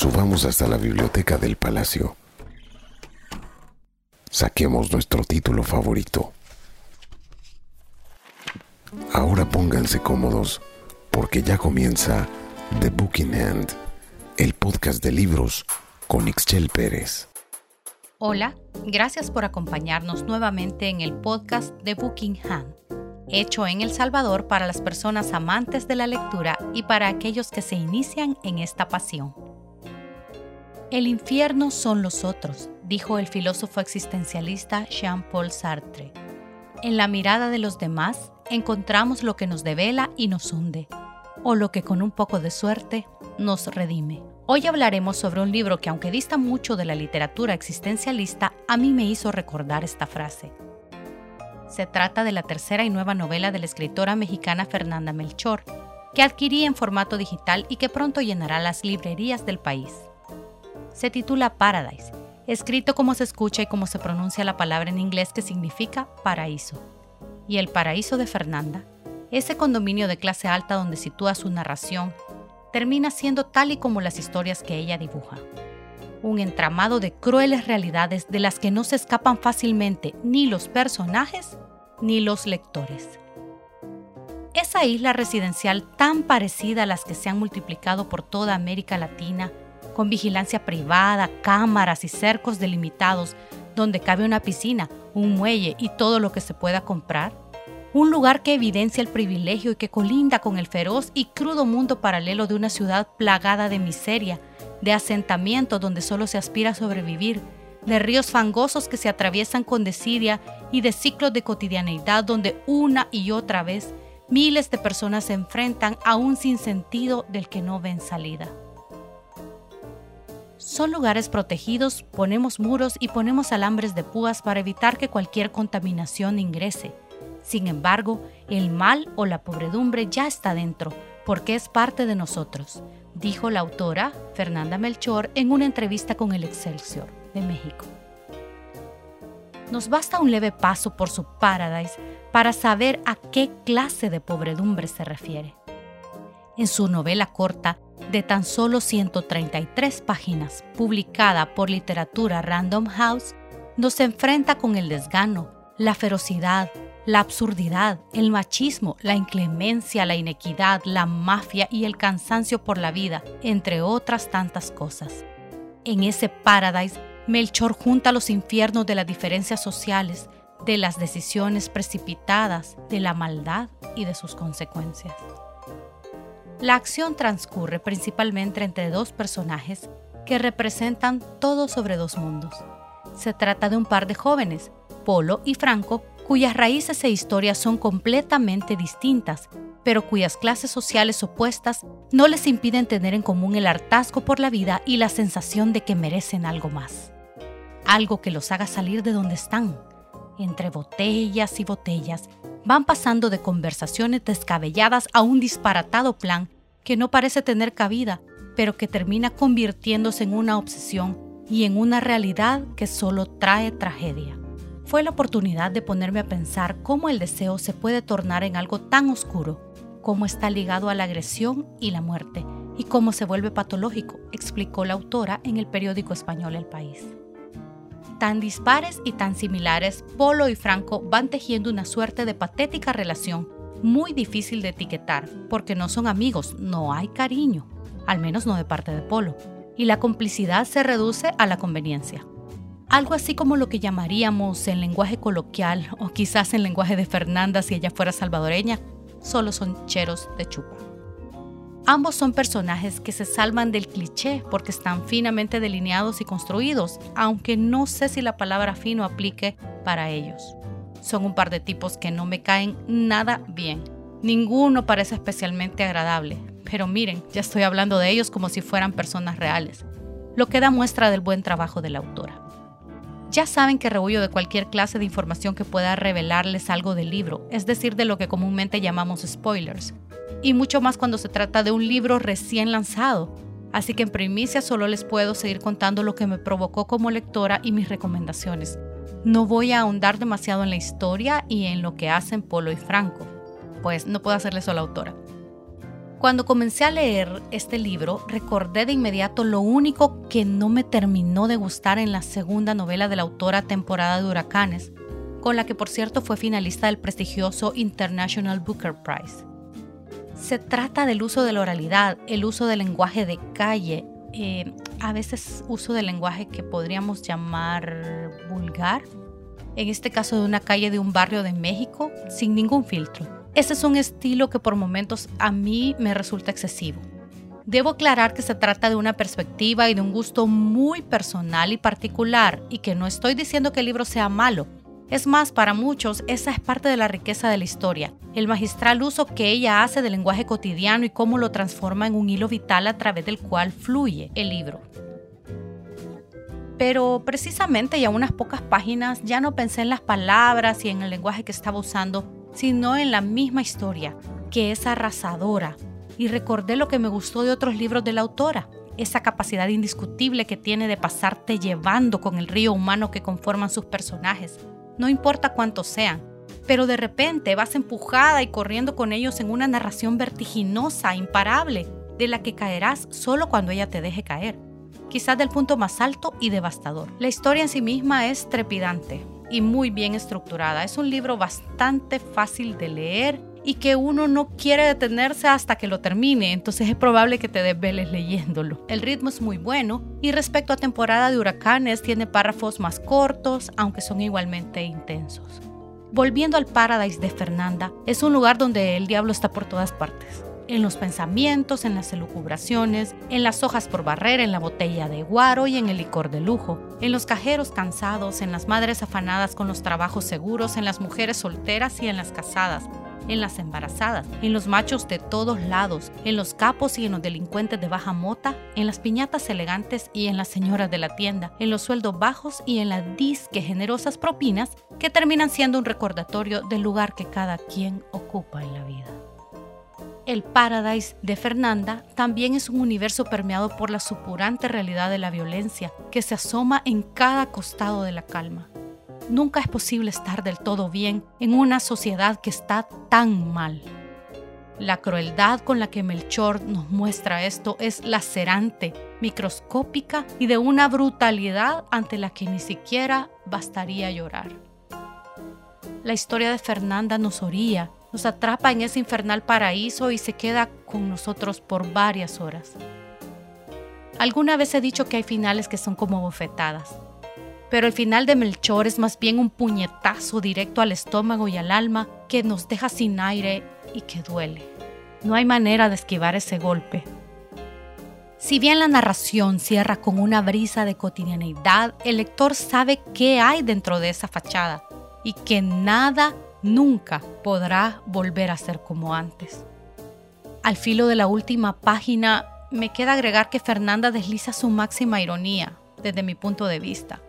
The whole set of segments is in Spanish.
Subamos hasta la biblioteca del palacio. Saquemos nuestro título favorito. Ahora pónganse cómodos porque ya comienza The Book in Hand, el podcast de libros con Ixchel Pérez. Hola, gracias por acompañarnos nuevamente en el podcast de Booking Hand, hecho en El Salvador para las personas amantes de la lectura y para aquellos que se inician en esta pasión. El infierno son los otros, dijo el filósofo existencialista Jean-Paul Sartre. En la mirada de los demás encontramos lo que nos devela y nos hunde, o lo que con un poco de suerte nos redime. Hoy hablaremos sobre un libro que aunque dista mucho de la literatura existencialista, a mí me hizo recordar esta frase. Se trata de la tercera y nueva novela de la escritora mexicana Fernanda Melchor, que adquirí en formato digital y que pronto llenará las librerías del país. Se titula Paradise, escrito como se escucha y como se pronuncia la palabra en inglés que significa paraíso. Y el paraíso de Fernanda, ese condominio de clase alta donde sitúa su narración termina siendo tal y como las historias que ella dibuja. Un entramado de crueles realidades de las que no se escapan fácilmente ni los personajes ni los lectores. Esa isla residencial tan parecida a las que se han multiplicado por toda América Latina, con vigilancia privada, cámaras y cercos delimitados, donde cabe una piscina, un muelle y todo lo que se pueda comprar, un lugar que evidencia el privilegio y que colinda con el feroz y crudo mundo paralelo de una ciudad plagada de miseria, de asentamientos donde solo se aspira a sobrevivir, de ríos fangosos que se atraviesan con desidia y de ciclos de cotidianeidad donde una y otra vez miles de personas se enfrentan a un sinsentido del que no ven salida. Son lugares protegidos, ponemos muros y ponemos alambres de púas para evitar que cualquier contaminación ingrese sin embargo, el mal o la pobredumbre ya está dentro, porque es parte de nosotros, dijo la autora Fernanda Melchor en una entrevista con el Excelsior de México. Nos basta un leve paso por su Paradise para saber a qué clase de pobredumbre se refiere. En su novela corta, de tan solo 133 páginas, publicada por Literatura Random House, nos enfrenta con el desgano, la ferocidad, la absurdidad, el machismo, la inclemencia, la inequidad, la mafia y el cansancio por la vida, entre otras tantas cosas. En ese paradise, Melchor junta los infiernos de las diferencias sociales, de las decisiones precipitadas, de la maldad y de sus consecuencias. La acción transcurre principalmente entre dos personajes que representan todo sobre dos mundos. Se trata de un par de jóvenes, Polo y Franco, cuyas raíces e historias son completamente distintas, pero cuyas clases sociales opuestas no les impiden tener en común el hartazgo por la vida y la sensación de que merecen algo más. Algo que los haga salir de donde están. Entre botellas y botellas, van pasando de conversaciones descabelladas a un disparatado plan que no parece tener cabida, pero que termina convirtiéndose en una obsesión y en una realidad que solo trae tragedia fue la oportunidad de ponerme a pensar cómo el deseo se puede tornar en algo tan oscuro, cómo está ligado a la agresión y la muerte, y cómo se vuelve patológico, explicó la autora en el periódico español El País. Tan dispares y tan similares, Polo y Franco van tejiendo una suerte de patética relación, muy difícil de etiquetar, porque no son amigos, no hay cariño, al menos no de parte de Polo, y la complicidad se reduce a la conveniencia algo así como lo que llamaríamos en lenguaje coloquial o quizás en lenguaje de Fernanda si ella fuera salvadoreña, solo son cheros de chupa. Ambos son personajes que se salvan del cliché porque están finamente delineados y construidos, aunque no sé si la palabra fino aplique para ellos. Son un par de tipos que no me caen nada bien. Ninguno parece especialmente agradable, pero miren, ya estoy hablando de ellos como si fueran personas reales, lo que da muestra del buen trabajo de la autora. Ya saben que rehuyo de cualquier clase de información que pueda revelarles algo del libro, es decir, de lo que comúnmente llamamos spoilers, y mucho más cuando se trata de un libro recién lanzado. Así que en primicia solo les puedo seguir contando lo que me provocó como lectora y mis recomendaciones. No voy a ahondar demasiado en la historia y en lo que hacen Polo y Franco, pues no puedo hacerle la autora. Cuando comencé a leer este libro, recordé de inmediato lo único que no me terminó de gustar en la segunda novela de la autora Temporada de Huracanes, con la que por cierto fue finalista del prestigioso International Booker Prize. Se trata del uso de la oralidad, el uso del lenguaje de calle, eh, a veces uso del lenguaje que podríamos llamar vulgar, en este caso de una calle de un barrio de México, sin ningún filtro. Ese es un estilo que por momentos a mí me resulta excesivo. Debo aclarar que se trata de una perspectiva y de un gusto muy personal y particular y que no estoy diciendo que el libro sea malo, es más, para muchos esa es parte de la riqueza de la historia, el magistral uso que ella hace del lenguaje cotidiano y cómo lo transforma en un hilo vital a través del cual fluye el libro. Pero precisamente y a unas pocas páginas ya no pensé en las palabras y en el lenguaje que estaba usando, sino en la misma historia, que es arrasadora, y recordé lo que me gustó de otros libros de la autora, esa capacidad indiscutible que tiene de pasarte llevando con el río humano que conforman sus personajes, no importa cuántos sean, pero de repente vas empujada y corriendo con ellos en una narración vertiginosa, imparable, de la que caerás solo cuando ella te deje caer, quizás del punto más alto y devastador. La historia en sí misma es trepidante y muy bien estructurada. Es un libro bastante fácil de leer y que uno no quiere detenerse hasta que lo termine, entonces es probable que te desveles leyéndolo. El ritmo es muy bueno y respecto a temporada de huracanes tiene párrafos más cortos, aunque son igualmente intensos. Volviendo al Paradise de Fernanda, es un lugar donde el diablo está por todas partes. En los pensamientos, en las elucubraciones, en las hojas por barrer, en la botella de guaro y en el licor de lujo, en los cajeros cansados, en las madres afanadas con los trabajos seguros, en las mujeres solteras y en las casadas, en las embarazadas, en los machos de todos lados, en los capos y en los delincuentes de baja mota, en las piñatas elegantes y en las señoras de la tienda, en los sueldos bajos y en las disque generosas propinas que terminan siendo un recordatorio del lugar que cada quien ocupa en la vida. El Paradise de Fernanda también es un universo permeado por la supurante realidad de la violencia que se asoma en cada costado de la calma nunca es posible estar del todo bien en una sociedad que está tan mal. La crueldad con la que Melchor nos muestra esto es lacerante, microscópica y de una brutalidad ante la que ni siquiera bastaría llorar. La historia de Fernanda nos oría, nos atrapa en ese infernal paraíso y se queda con nosotros por varias horas. Alguna vez he dicho que hay finales que son como bofetadas pero el final de Melchor es más bien un puñetazo directo al estómago y al alma que nos deja sin aire y que duele. No hay manera de esquivar ese golpe. Si bien la narración cierra con una brisa de cotidianeidad, el lector sabe qué hay dentro de esa fachada y que nada nunca podrá volver a ser como antes. Al filo de la última página, me queda agregar que Fernanda desliza su máxima ironía, desde mi punto de vista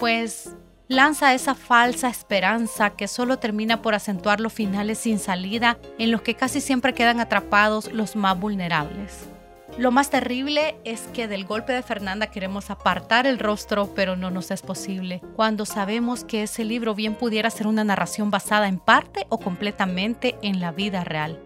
pues lanza esa falsa esperanza que solo termina por acentuar los finales sin salida en los que casi siempre quedan atrapados los más vulnerables. Lo más terrible es que del golpe de Fernanda queremos apartar el rostro, pero no nos es posible, cuando sabemos que ese libro bien pudiera ser una narración basada en parte o completamente en la vida real.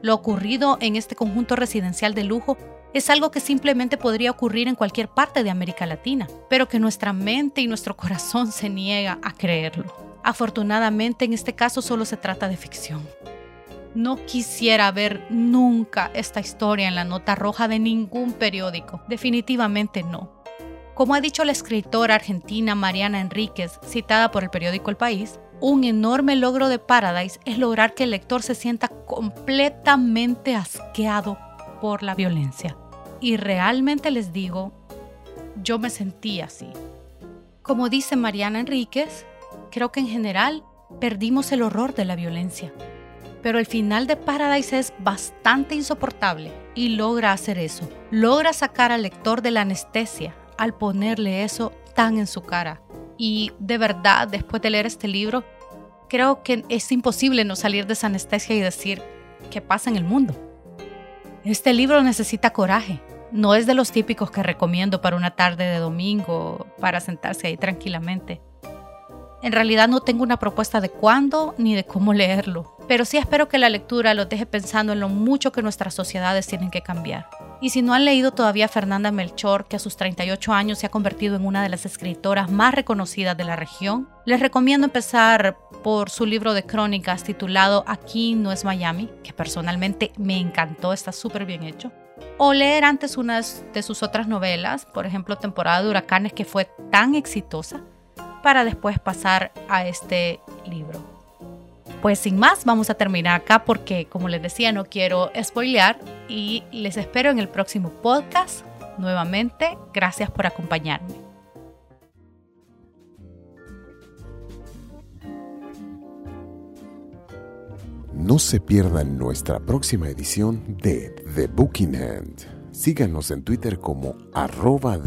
Lo ocurrido en este conjunto residencial de lujo es algo que simplemente podría ocurrir en cualquier parte de América Latina, pero que nuestra mente y nuestro corazón se niega a creerlo. Afortunadamente en este caso solo se trata de ficción. No quisiera ver nunca esta historia en la nota roja de ningún periódico, definitivamente no. Como ha dicho la escritora argentina Mariana Enríquez, citada por el periódico El País, un enorme logro de Paradise es lograr que el lector se sienta completamente asqueado por la violencia. Y realmente les digo, yo me sentí así. Como dice Mariana Enríquez, creo que en general perdimos el horror de la violencia. Pero el final de Paradise es bastante insoportable y logra hacer eso. Logra sacar al lector de la anestesia al ponerle eso tan en su cara. Y de verdad, después de leer este libro, creo que es imposible no salir de esa anestesia y decir, ¿qué pasa en el mundo? Este libro necesita coraje. No es de los típicos que recomiendo para una tarde de domingo, para sentarse ahí tranquilamente. En realidad no tengo una propuesta de cuándo ni de cómo leerlo, pero sí espero que la lectura los deje pensando en lo mucho que nuestras sociedades tienen que cambiar. Y si no han leído todavía Fernanda Melchor, que a sus 38 años se ha convertido en una de las escritoras más reconocidas de la región, les recomiendo empezar por su libro de crónicas titulado Aquí no es Miami, que personalmente me encantó, está súper bien hecho. O leer antes una de sus otras novelas, por ejemplo Temporada de Huracanes, que fue tan exitosa para después pasar a este libro. Pues sin más, vamos a terminar acá porque, como les decía, no quiero spoilear y les espero en el próximo podcast. Nuevamente, gracias por acompañarme. No se pierdan nuestra próxima edición de The Booking Hand. Síganos en Twitter como arroba.